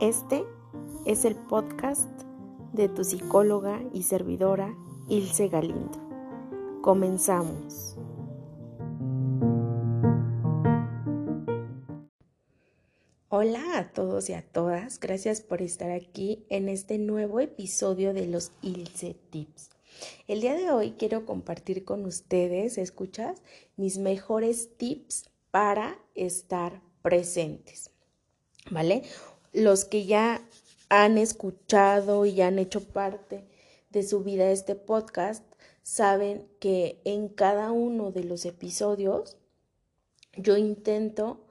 Este es el podcast de tu psicóloga y servidora Ilse Galindo. Comenzamos. Hola a todos y a todas, gracias por estar aquí en este nuevo episodio de los Ilse Tips. El día de hoy quiero compartir con ustedes, escuchas, mis mejores tips para estar presentes. ¿Vale? Los que ya han escuchado y han hecho parte de su vida este podcast saben que en cada uno de los episodios yo intento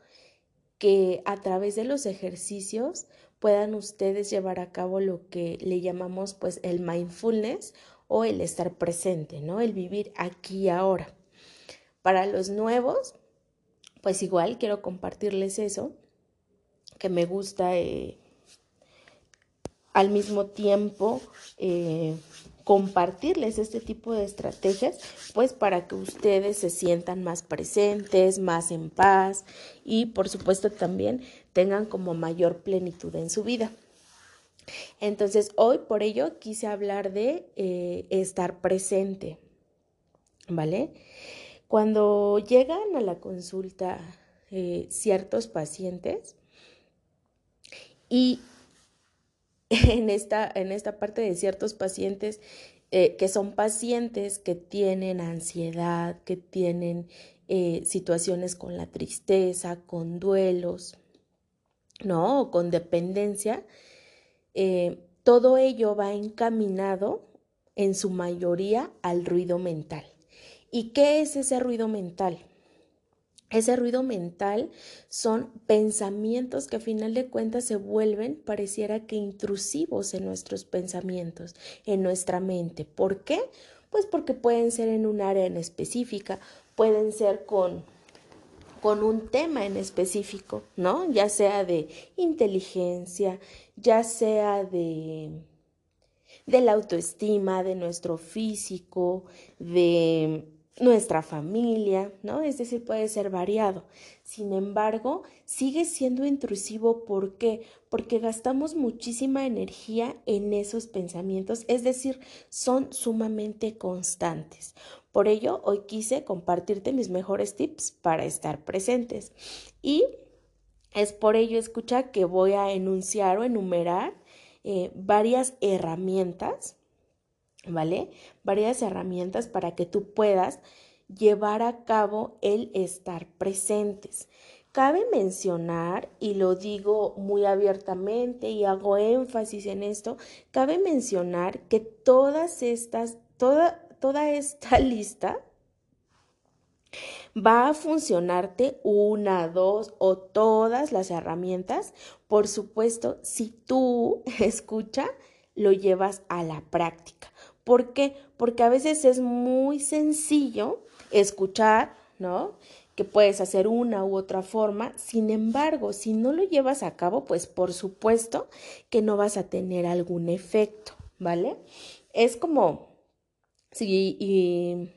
que a través de los ejercicios puedan ustedes llevar a cabo lo que le llamamos pues el mindfulness o el estar presente, ¿no? El vivir aquí y ahora. Para los nuevos, pues igual quiero compartirles eso que me gusta eh, al mismo tiempo eh, compartirles este tipo de estrategias, pues para que ustedes se sientan más presentes, más en paz y por supuesto también tengan como mayor plenitud en su vida. Entonces hoy por ello quise hablar de eh, estar presente, ¿vale? Cuando llegan a la consulta ciertos pacientes, y en esta, en esta parte de ciertos pacientes eh, que son pacientes que tienen ansiedad, que tienen eh, situaciones con la tristeza, con duelos, ¿no? O con dependencia, eh, todo ello va encaminado en su mayoría al ruido mental. ¿Y qué es ese ruido mental? Ese ruido mental son pensamientos que a final de cuentas se vuelven, pareciera que intrusivos en nuestros pensamientos, en nuestra mente. ¿Por qué? Pues porque pueden ser en un área en específica, pueden ser con con un tema en específico, ¿no? Ya sea de inteligencia, ya sea de de la autoestima, de nuestro físico, de nuestra familia, ¿no? Es decir, puede ser variado. Sin embargo, sigue siendo intrusivo. ¿Por qué? Porque gastamos muchísima energía en esos pensamientos, es decir, son sumamente constantes. Por ello, hoy quise compartirte mis mejores tips para estar presentes. Y es por ello, escucha, que voy a enunciar o enumerar eh, varias herramientas ¿vale? Varias herramientas para que tú puedas llevar a cabo el estar presentes. Cabe mencionar, y lo digo muy abiertamente y hago énfasis en esto, cabe mencionar que todas estas, toda, toda esta lista va a funcionarte una, dos o todas las herramientas, por supuesto, si tú escucha, lo llevas a la práctica. ¿Por qué? Porque a veces es muy sencillo escuchar, ¿no? Que puedes hacer una u otra forma. Sin embargo, si no lo llevas a cabo, pues por supuesto que no vas a tener algún efecto, ¿vale? Es como si,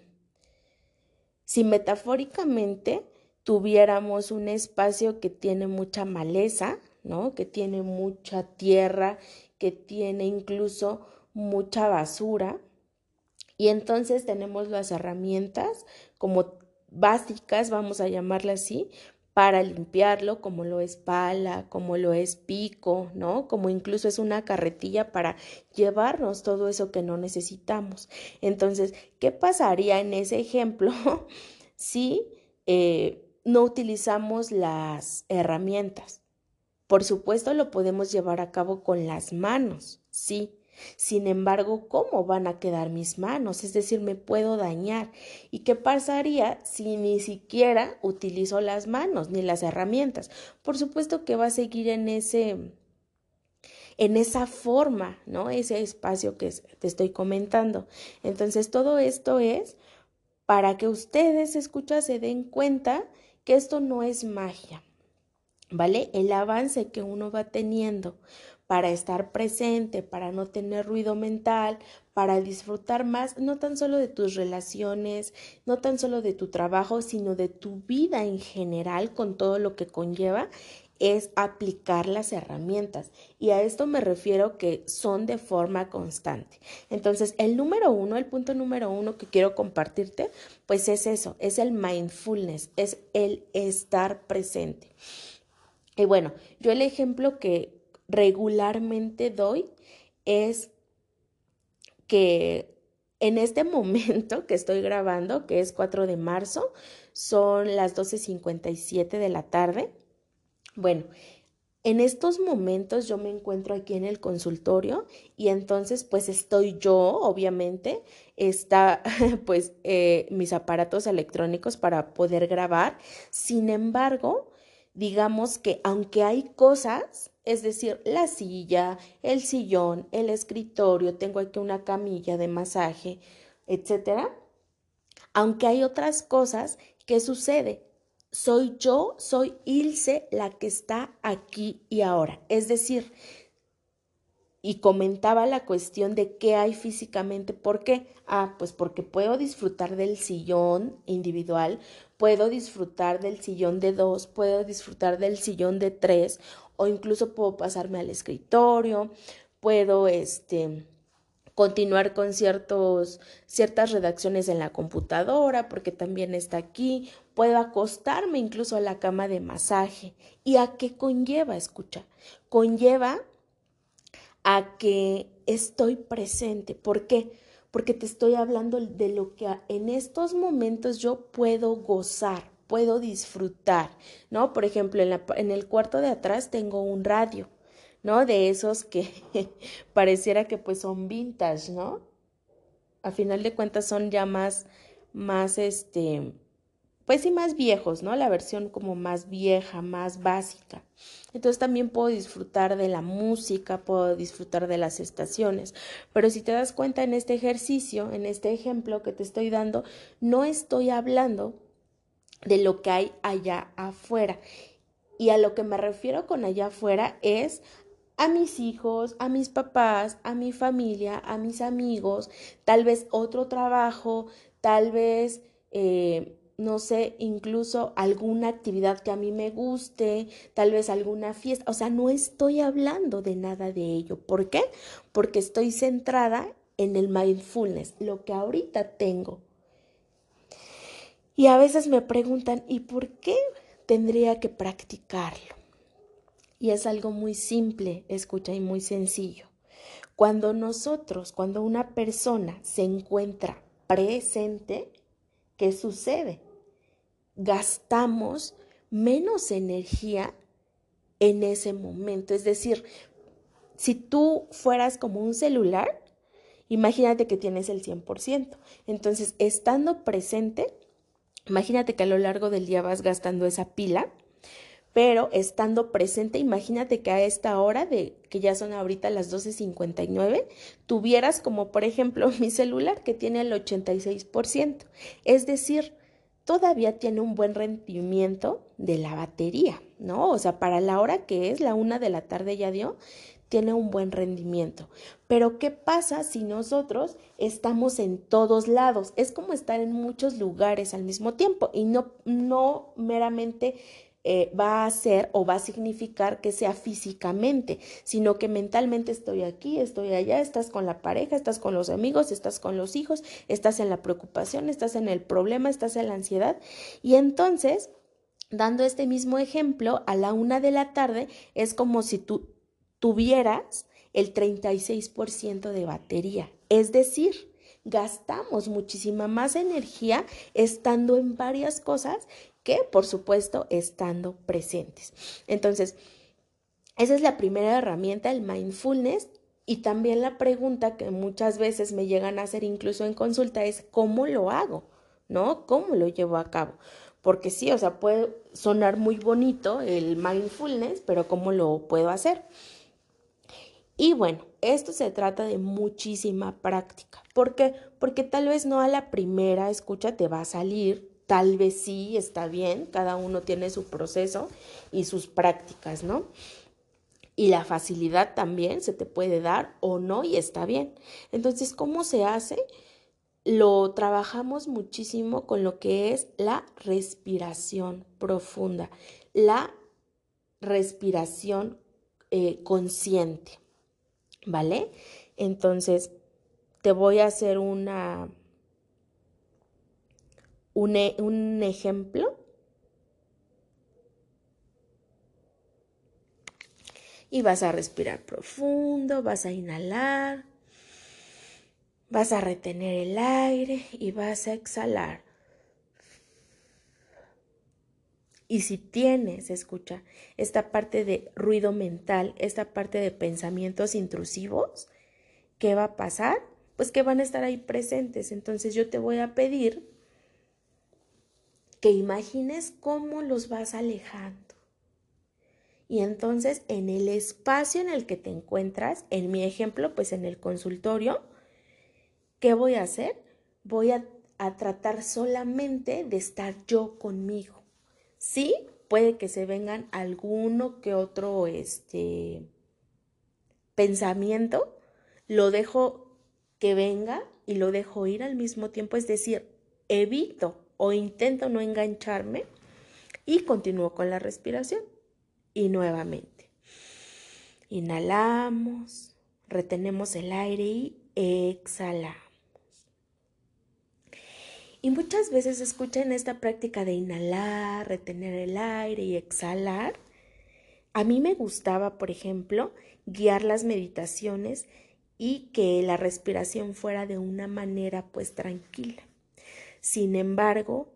si metafóricamente tuviéramos un espacio que tiene mucha maleza, ¿no? Que tiene mucha tierra, que tiene incluso mucha basura. Y entonces tenemos las herramientas como básicas, vamos a llamarla así, para limpiarlo, como lo es pala, como lo es pico, ¿no? Como incluso es una carretilla para llevarnos todo eso que no necesitamos. Entonces, ¿qué pasaría en ese ejemplo si eh, no utilizamos las herramientas? Por supuesto, lo podemos llevar a cabo con las manos, sí, sin embargo, ¿cómo van a quedar mis manos? Es decir, me puedo dañar. ¿Y qué pasaría si ni siquiera utilizo las manos ni las herramientas? Por supuesto que va a seguir en ese en esa forma, ¿no? Ese espacio que te estoy comentando. Entonces, todo esto es para que ustedes, escucha, se den cuenta que esto no es magia. ¿vale? El avance que uno va teniendo para estar presente, para no tener ruido mental, para disfrutar más, no tan solo de tus relaciones, no tan solo de tu trabajo, sino de tu vida en general con todo lo que conlleva, es aplicar las herramientas. Y a esto me refiero que son de forma constante. Entonces, el número uno, el punto número uno que quiero compartirte, pues es eso, es el mindfulness, es el estar presente. Y bueno, yo el ejemplo que regularmente doy es que en este momento que estoy grabando, que es 4 de marzo, son las 12.57 de la tarde. Bueno, en estos momentos yo me encuentro aquí en el consultorio y entonces pues estoy yo, obviamente, está pues eh, mis aparatos electrónicos para poder grabar. Sin embargo, digamos que aunque hay cosas, es decir, la silla, el sillón, el escritorio, tengo aquí una camilla de masaje, etcétera, aunque hay otras cosas, ¿qué sucede? Soy yo, soy Ilse la que está aquí y ahora. Es decir, y comentaba la cuestión de qué hay físicamente. ¿Por qué? Ah, pues porque puedo disfrutar del sillón individual, puedo disfrutar del sillón de dos, puedo disfrutar del sillón de tres, o incluso puedo pasarme al escritorio, puedo este continuar con ciertos, ciertas redacciones en la computadora, porque también está aquí, puedo acostarme incluso a la cama de masaje. ¿Y a qué conlleva? Escucha, conlleva a que estoy presente. ¿Por qué? Porque te estoy hablando de lo que en estos momentos yo puedo gozar, puedo disfrutar, ¿no? Por ejemplo, en, la, en el cuarto de atrás tengo un radio, ¿no? De esos que pareciera que pues son vintage, ¿no? A final de cuentas son ya más, más este, pues sí, más viejos, ¿no? La versión como más vieja, más básica. Entonces también puedo disfrutar de la música, puedo disfrutar de las estaciones. Pero si te das cuenta en este ejercicio, en este ejemplo que te estoy dando, no estoy hablando de lo que hay allá afuera. Y a lo que me refiero con allá afuera es a mis hijos, a mis papás, a mi familia, a mis amigos, tal vez otro trabajo, tal vez eh, no sé, incluso alguna actividad que a mí me guste, tal vez alguna fiesta, o sea, no estoy hablando de nada de ello. ¿Por qué? Porque estoy centrada en el mindfulness, lo que ahorita tengo. Y a veces me preguntan, ¿y por qué tendría que practicarlo? Y es algo muy simple, escucha, y muy sencillo. Cuando nosotros, cuando una persona se encuentra presente, ¿qué sucede? Gastamos menos energía en ese momento. Es decir, si tú fueras como un celular, imagínate que tienes el 100%. Entonces, estando presente, imagínate que a lo largo del día vas gastando esa pila, pero estando presente, imagínate que a esta hora de que ya son ahorita las 12:59, tuvieras como por ejemplo mi celular que tiene el 86%. Es decir, todavía tiene un buen rendimiento de la batería, ¿no? O sea, para la hora que es, la una de la tarde ya dio, tiene un buen rendimiento. Pero ¿qué pasa si nosotros estamos en todos lados? Es como estar en muchos lugares al mismo tiempo y no, no meramente eh, va a ser o va a significar que sea físicamente, sino que mentalmente estoy aquí, estoy allá, estás con la pareja, estás con los amigos, estás con los hijos, estás en la preocupación, estás en el problema, estás en la ansiedad. Y entonces, dando este mismo ejemplo, a la una de la tarde es como si tú tuvieras el 36% de batería. Es decir, gastamos muchísima más energía estando en varias cosas por supuesto, estando presentes. Entonces, esa es la primera herramienta, el mindfulness. Y también la pregunta que muchas veces me llegan a hacer incluso en consulta es, ¿cómo lo hago? ¿No? ¿Cómo lo llevo a cabo? Porque sí, o sea, puede sonar muy bonito el mindfulness, pero ¿cómo lo puedo hacer? Y bueno, esto se trata de muchísima práctica. ¿Por qué? Porque tal vez no a la primera escucha te va a salir tal vez sí está bien, cada uno tiene su proceso y sus prácticas, ¿no? Y la facilidad también se te puede dar o no y está bien. Entonces, ¿cómo se hace? Lo trabajamos muchísimo con lo que es la respiración profunda, la respiración eh, consciente, ¿vale? Entonces, te voy a hacer una, un, e, un ejemplo. Y vas a respirar profundo, vas a inhalar, vas a retener el aire y vas a exhalar. Y si tienes, escucha, esta parte de ruido mental, esta parte de pensamientos intrusivos, ¿qué va a pasar? Pues que van a estar ahí presentes. Entonces yo te voy a pedir que imagines cómo los vas alejando. Y entonces en el espacio en el que te encuentras, en mi ejemplo, pues en el consultorio, ¿qué voy a hacer? Voy a, a tratar solamente de estar yo conmigo Sí, puede que se vengan alguno que otro este, pensamiento, lo dejo que venga y lo dejo ir al mismo tiempo, es decir, evito o intento no engancharme y continúo con la respiración. Y nuevamente, inhalamos, retenemos el aire y exhalamos. Y muchas veces escuchan esta práctica de inhalar, retener el aire y exhalar. A mí me gustaba, por ejemplo, guiar las meditaciones y que la respiración fuera de una manera pues tranquila. Sin embargo,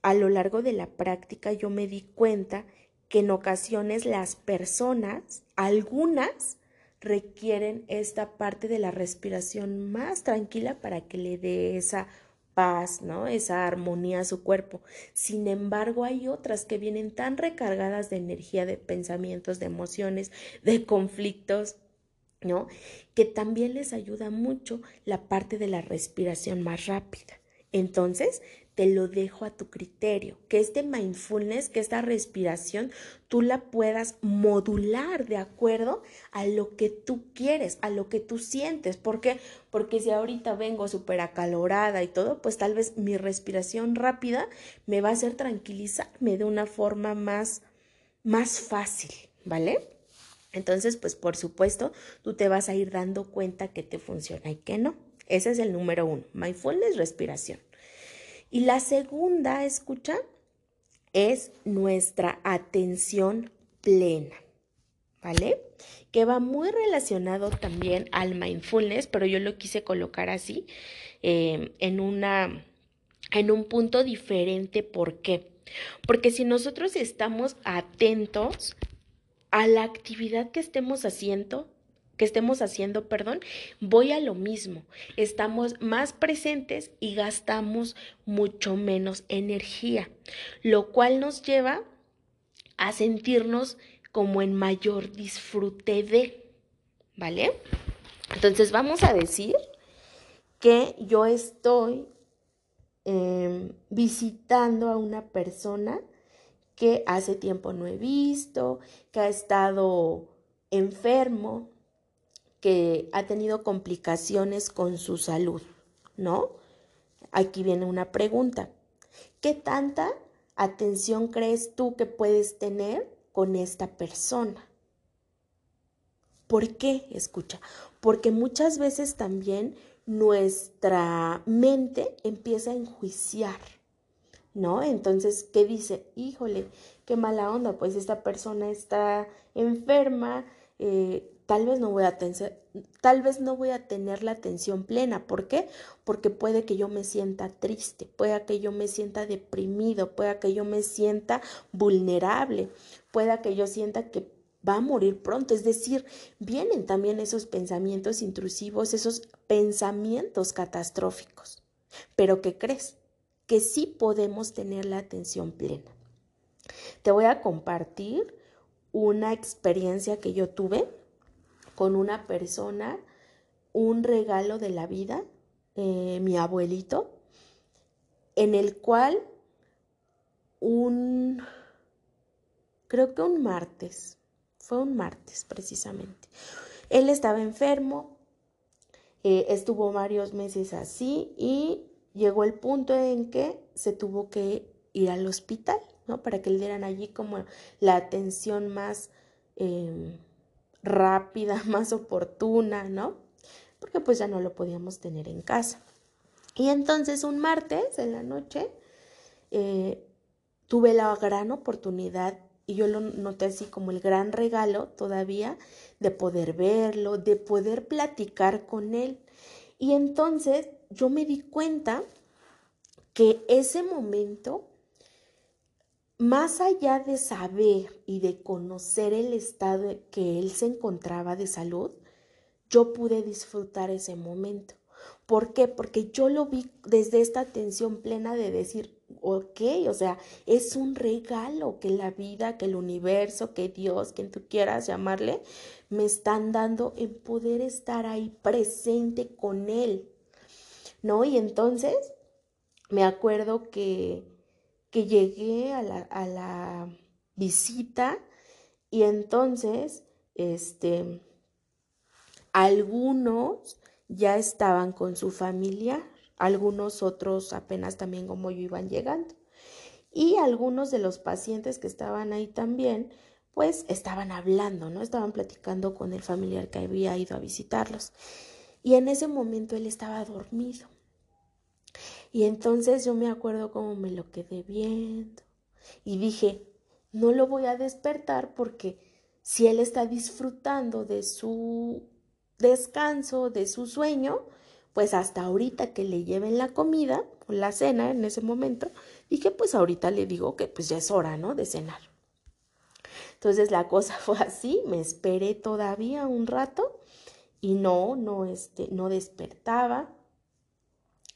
a lo largo de la práctica yo me di cuenta que en ocasiones las personas, algunas, requieren esta parte de la respiración más tranquila para que le dé esa paz, ¿no? Esa armonía a su cuerpo. Sin embargo, hay otras que vienen tan recargadas de energía, de pensamientos, de emociones, de conflictos, ¿no? Que también les ayuda mucho la parte de la respiración más rápida. Entonces, te lo dejo a tu criterio, que este mindfulness, que esta respiración, tú la puedas modular de acuerdo a lo que tú quieres, a lo que tú sientes. ¿Por qué? Porque si ahorita vengo súper acalorada y todo, pues tal vez mi respiración rápida me va a hacer tranquilizarme de una forma más, más fácil, ¿vale? Entonces, pues por supuesto, tú te vas a ir dando cuenta que te funciona y que no. Ese es el número uno, mindfulness, respiración. Y la segunda, escucha, es nuestra atención plena, ¿vale? Que va muy relacionado también al mindfulness, pero yo lo quise colocar así, eh, en, una, en un punto diferente. ¿Por qué? Porque si nosotros estamos atentos a la actividad que estemos haciendo, que estemos haciendo, perdón, voy a lo mismo. Estamos más presentes y gastamos mucho menos energía, lo cual nos lleva a sentirnos como en mayor disfrute de, ¿vale? Entonces vamos a decir que yo estoy em, visitando a una persona que hace tiempo no he visto, que ha estado enfermo, que ha tenido complicaciones con su salud, ¿no? Aquí viene una pregunta. ¿Qué tanta atención crees tú que puedes tener con esta persona? ¿Por qué? Escucha, porque muchas veces también nuestra mente empieza a enjuiciar, ¿no? Entonces, ¿qué dice? Híjole, qué mala onda, pues esta persona está enferma, eh, tal vez no voy a tener, tal vez no voy a tener la atención plena. ¿Por qué? Porque puede que yo me sienta triste, pueda que yo me sienta deprimido, pueda que yo me sienta vulnerable, pueda que yo sienta que va a morir pronto. Es decir, vienen también esos pensamientos intrusivos, esos pensamientos catastróficos. Pero ¿qué crees? Que sí podemos tener la atención plena. Te voy a compartir una experiencia que yo tuve con una persona un regalo de la vida, eh, mi abuelito, en el cual un, creo que un martes, fue un martes precisamente. Él estaba enfermo, eh, estuvo varios meses así y llegó el punto en que se tuvo que ir al hospital, ¿no? Para que le dieran allí como la atención más em, rápida, más oportuna, ¿no? Porque pues ya no lo podíamos tener en casa. Y entonces un martes en la noche eh, tuve la gran oportunidad y yo lo noté así como el gran regalo todavía de poder verlo, de poder platicar con él. Y entonces yo me di cuenta que ese momento, más allá de saber y de conocer el estado que él se encontraba de salud, yo pude disfrutar ese momento. ¿Por qué? Porque yo lo vi desde esta atención plena de decir, ok, o sea, es un regalo que la vida, que el universo, que Dios, quien tú quieras llamarle, me están dando en poder estar ahí presente con Él. ¿No? Y entonces me acuerdo que, que llegué a la, a la visita y entonces, este, algunos ya estaban con su familia, algunos otros apenas también como yo iban llegando. Y algunos de los pacientes que estaban ahí también, pues estaban hablando, ¿no? Estaban platicando con el familiar que había ido a visitarlos. Y en ese momento él estaba dormido. Y entonces yo me acuerdo cómo me lo quedé viendo. Y dije, no lo voy a despertar porque si él está disfrutando de su descanso, de su sueño, pues hasta ahorita que le lleven la comida la cena en ese momento, dije, pues ahorita le digo que pues ya es hora, ¿no? De cenar. Entonces la cosa fue así, me esperé todavía un rato y no, no, este, no despertaba.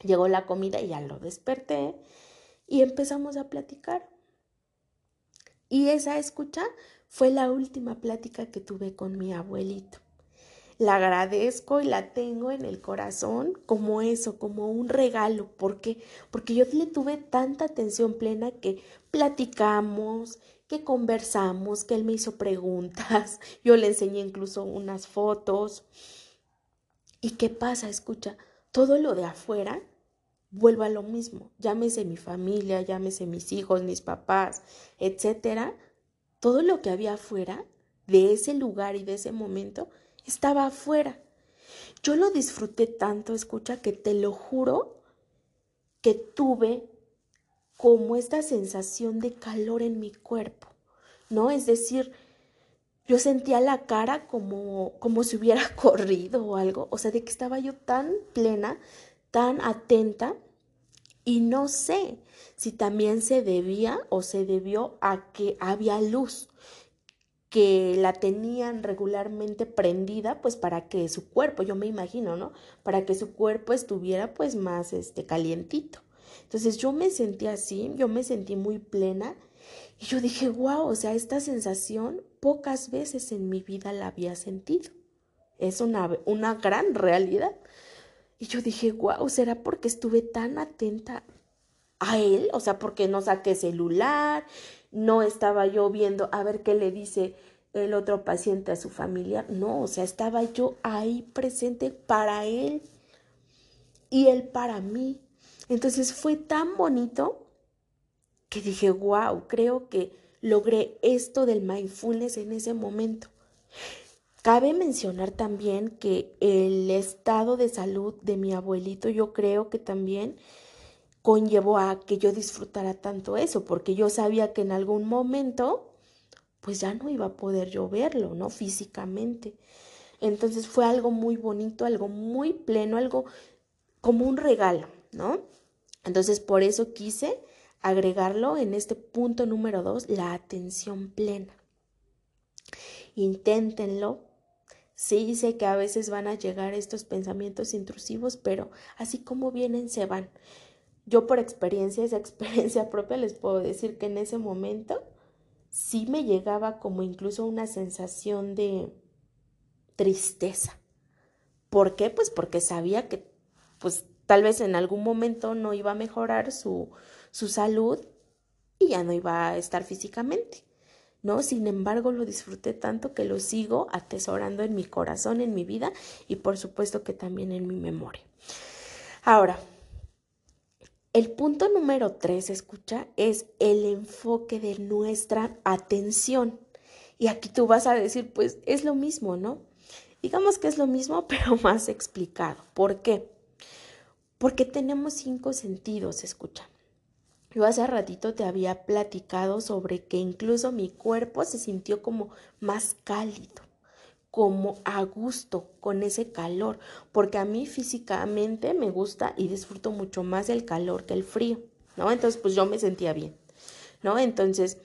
Llegó la comida y ya lo desperté y empezamos a platicar. Y esa escucha fue la última plática que tuve con mi abuelito la agradezco y la tengo en el corazón como eso, como un regalo. ¿Por qué? Porque yo le tuve tanta atención plena que platicamos, que conversamos, que él me hizo preguntas, yo le enseñé incluso unas fotos. ¿Y qué pasa? Escucha, todo lo de afuera vuelve a lo mismo. Llámese mi familia, llámese mis hijos, mis papás, etcétera. Todo lo que había afuera de ese lugar y de ese momento estaba afuera. Yo lo disfruté tanto, escucha, que te lo juro que tuve como esta sensación de calor en mi cuerpo, ¿no? Es decir, yo sentía la cara como, como si hubiera corrido o algo, o sea, de que estaba yo tan plena, tan atenta, y no sé si también se debía o se debió a que había luz que la tenían regularmente prendida, pues para que su cuerpo, yo me imagino, ¿no? Para que su cuerpo estuviera pues más este calientito. Entonces yo me sentí así, yo me sentí muy plena y yo dije, wow, o sea, esta sensación pocas veces en mi vida la había sentido. Es una, una gran realidad. Y yo dije, wow, ¿será porque estuve tan atenta a él? O sea, porque no saqué celular, no estaba yo viendo a ver qué le dice el otro paciente a su familia, no, o sea, estaba yo ahí presente para él y él para mí. Entonces fue tan bonito que dije, wow, creo que logré esto del mindfulness en ese momento. Cabe mencionar también que el estado de salud de mi abuelito yo creo que también conllevó a que yo disfrutara tanto eso, porque yo sabía que en algún momento, pues ya no iba a poder yo verlo, ¿no? Físicamente. Entonces fue algo muy bonito, algo muy pleno, algo como un regalo, ¿no? Entonces por eso quise agregarlo en este punto número dos, la atención plena. Inténtenlo. Sí, sé que a veces van a llegar estos pensamientos intrusivos, pero así como vienen, se van. Yo por experiencia, esa experiencia propia, les puedo decir que en ese momento sí me llegaba como incluso una sensación de tristeza. ¿Por qué? Pues porque sabía que pues tal vez en algún momento no iba a mejorar su, su salud y ya no iba a estar físicamente. ¿no? Sin embargo, lo disfruté tanto que lo sigo atesorando en mi corazón, en mi vida y por supuesto que también en mi memoria. Ahora, el punto número tres, escucha, es el enfoque de nuestra atención. Y aquí tú vas a decir, pues es lo mismo, ¿no? Digamos que es lo mismo, pero más explicado. ¿Por qué? Porque tenemos cinco sentidos, escucha. Yo hace ratito te había platicado sobre que incluso mi cuerpo se sintió como más cálido, como a gusto con ese calor, porque a mí físicamente me gusta y disfruto mucho más el calor que el frío, ¿no? Entonces, pues yo me sentía bien, ¿no? Entonces,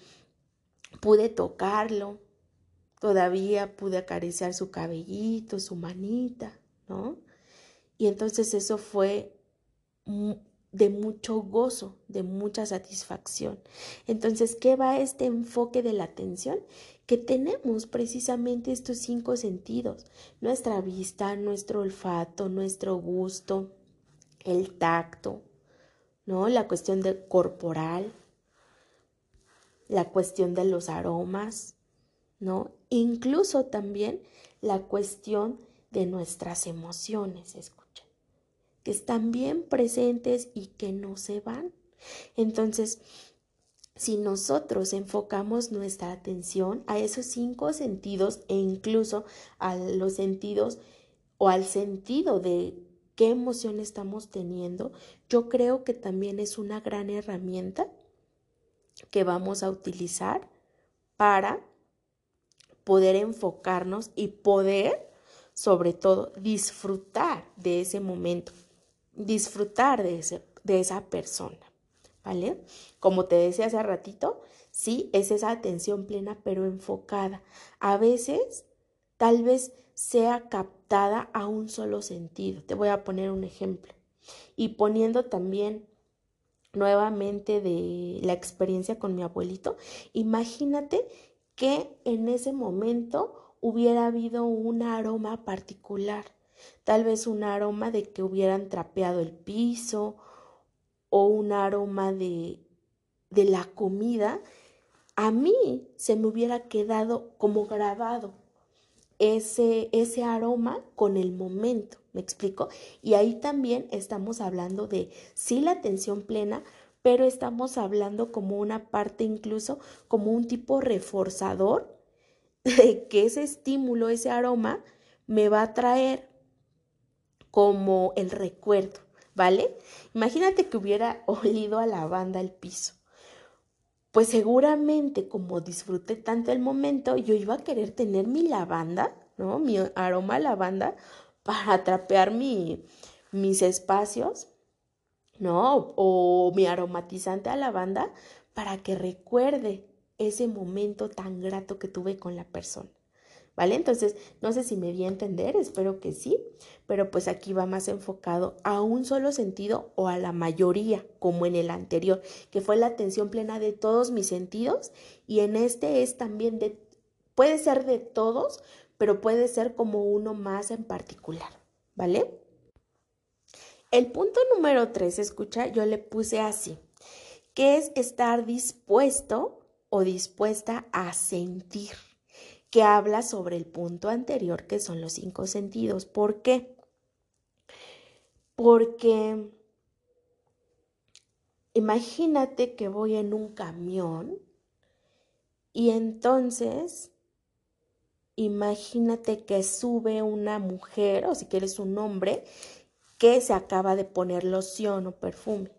pude tocarlo, todavía pude acariciar su cabellito, su manita, ¿no? Y entonces eso fue de mucho gozo, de mucha satisfacción. Entonces, ¿qué va este enfoque de la atención? Que tenemos precisamente estos cinco sentidos, nuestra vista, nuestro olfato, nuestro gusto, el tacto, ¿no? La cuestión de corporal, la cuestión de los aromas, ¿no? Incluso también la cuestión de nuestras emociones, que están bien presentes y que no se van. Entonces, si nosotros enfocamos nuestra atención a esos cinco sentidos e incluso a los sentidos o al sentido de qué emoción estamos teniendo, yo creo que también es una gran herramienta que vamos a utilizar para poder enfocarnos y poder, sobre todo, disfrutar de ese momento disfrutar de, ese, de esa persona, ¿vale? Como te decía hace ratito, sí, es esa atención plena pero enfocada. A veces, tal vez sea captada a un solo sentido. Te voy a poner un ejemplo. Y poniendo también nuevamente de la experiencia con mi abuelito, imagínate que en ese momento hubiera habido un aroma particular tal vez un aroma de que hubieran trapeado el piso o un aroma de, de la comida, a mí se me hubiera quedado como grabado ese, ese aroma con el momento, ¿me explico? Y ahí también estamos hablando de, sí, la atención plena, pero estamos hablando como una parte incluso, como un tipo reforzador de que ese estímulo, ese aroma, me va a traer como el recuerdo, ¿vale? Imagínate que hubiera olido a lavanda el piso. Pues seguramente como disfruté tanto el momento, yo iba a querer tener mi lavanda, ¿no? Mi aroma a lavanda para trapear mi, mis espacios, ¿no? O mi aromatizante a lavanda para que recuerde ese momento tan grato que tuve con la persona. ¿Vale? Entonces, no sé si me di a entender, espero que sí, pero pues aquí va más enfocado a un solo sentido o a la mayoría, como en el anterior, que fue la atención plena de todos mis sentidos y en este es también de, puede ser de todos, pero puede ser como uno más en particular, ¿vale? El punto número tres, escucha, yo le puse así, que es estar dispuesto o dispuesta a sentir que habla sobre el punto anterior, que son los cinco sentidos. ¿Por qué? Porque imagínate que voy en un camión y entonces imagínate que sube una mujer, o si quieres un hombre, que se acaba de poner loción o perfume.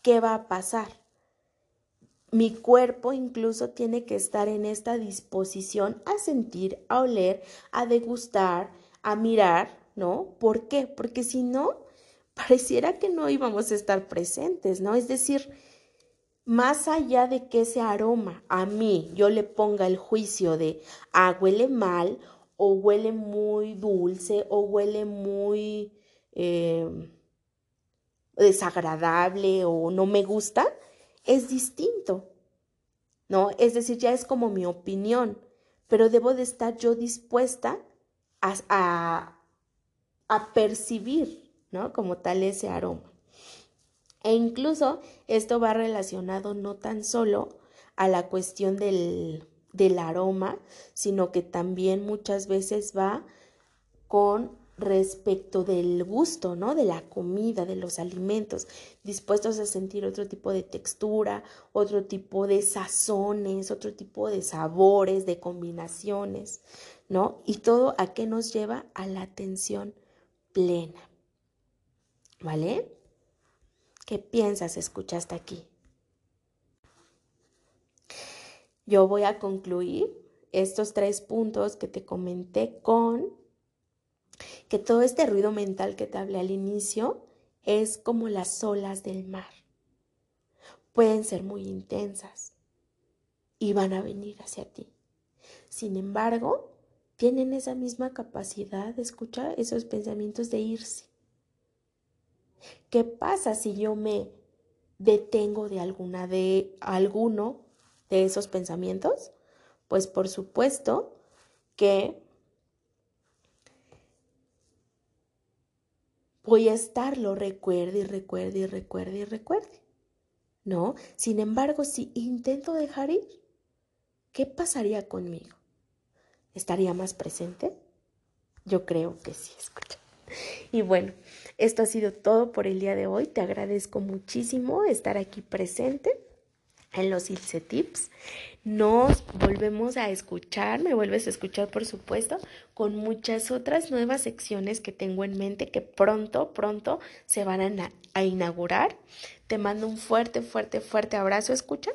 ¿Qué va a pasar? Mi cuerpo incluso tiene que estar en esta disposición a sentir, a oler, a degustar, a mirar, ¿no? ¿Por qué? Porque si no, pareciera que no íbamos a estar presentes, ¿no? Es decir, más allá de que ese aroma a mí yo le ponga el juicio de, ah, huele mal o huele muy dulce o huele muy eh, desagradable o no me gusta, es distinto, ¿no? Es decir, ya es como mi opinión, pero debo de estar yo dispuesta a, a, percibir, ¿no? Como tal ese aroma. E incluso esto va relacionado no tan solo a la cuestión del, del aroma, sino que también muchas veces va con respecto del gusto, ¿no? De la comida, de los alimentos, dispuestos a sentir otro tipo de textura, otro tipo de sazones, otro tipo de sabores, de combinaciones, ¿no? Y todo a qué nos lleva a la atención plena. ¿Vale? ¿Qué piensas? Escuchaste aquí. Yo voy a concluir estos tres puntos que te comenté con que todo este ruido mental que te hablé al inicio es como las olas del mar. Pueden ser muy intensas y van a venir hacia ti. Sin embargo, tienen esa misma capacidad de escuchar esos pensamientos de irse. ¿Qué pasa si yo me detengo de alguna de alguno de esos pensamientos? Pues por supuesto que voy a estarlo, recuerde y recuerde y recuerde y recuerde. ¿No? Sin embargo, si intento dejar ir, ¿qué pasaría conmigo? ¿Estaría más presente? Yo creo que sí, escucha. Y bueno, esto ha sido todo por el día de hoy. Te agradezco muchísimo estar aquí presente en los Ilse Tips. Nos volvemos a escuchar, me vuelves a escuchar por supuesto, con muchas otras nuevas secciones que tengo en mente que pronto, pronto se van a, inaugurar. Te mando un fuerte, fuerte, fuerte abrazo, escucha.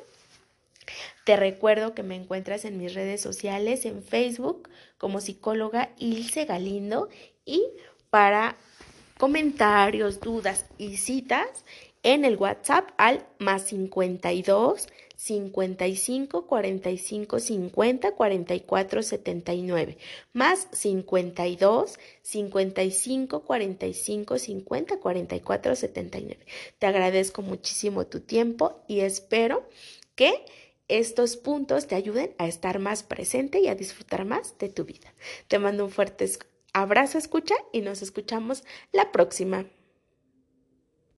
Te recuerdo que me encuentras en mis redes sociales, en Facebook como psicóloga Ilse Galindo y para comentarios, dudas y citas en el WhatsApp al más 52 55 45 50 44 79 más 52 55 45 50 44 79. Te agradezco muchísimo tu tiempo y espero que estos puntos te ayuden a estar más presente y a disfrutar más de tu vida. Te mando un fuerte abrazo, escucha y nos escuchamos la próxima.